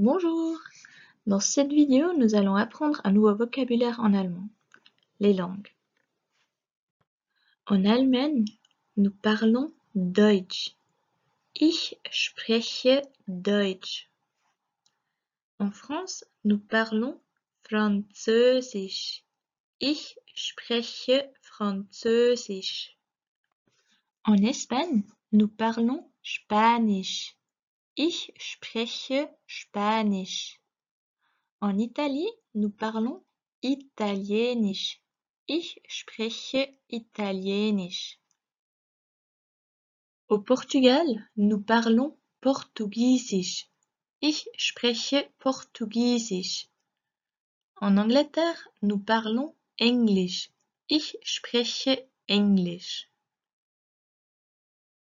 Bonjour! Dans cette vidéo, nous allons apprendre un nouveau vocabulaire en allemand. Les langues. En Allemagne, nous parlons Deutsch. Ich spreche Deutsch. En France, nous parlons Französisch. Ich spreche Französisch. En Espagne, nous parlons Spanisch. Ich spreche Spanisch. En Italie, nous parlons Italienisch. Ich spreche Italienisch. Au Portugal, nous parlons Portugiesisch. Ich spreche Portugiesisch. En Angleterre, nous parlons English. Ich spreche English.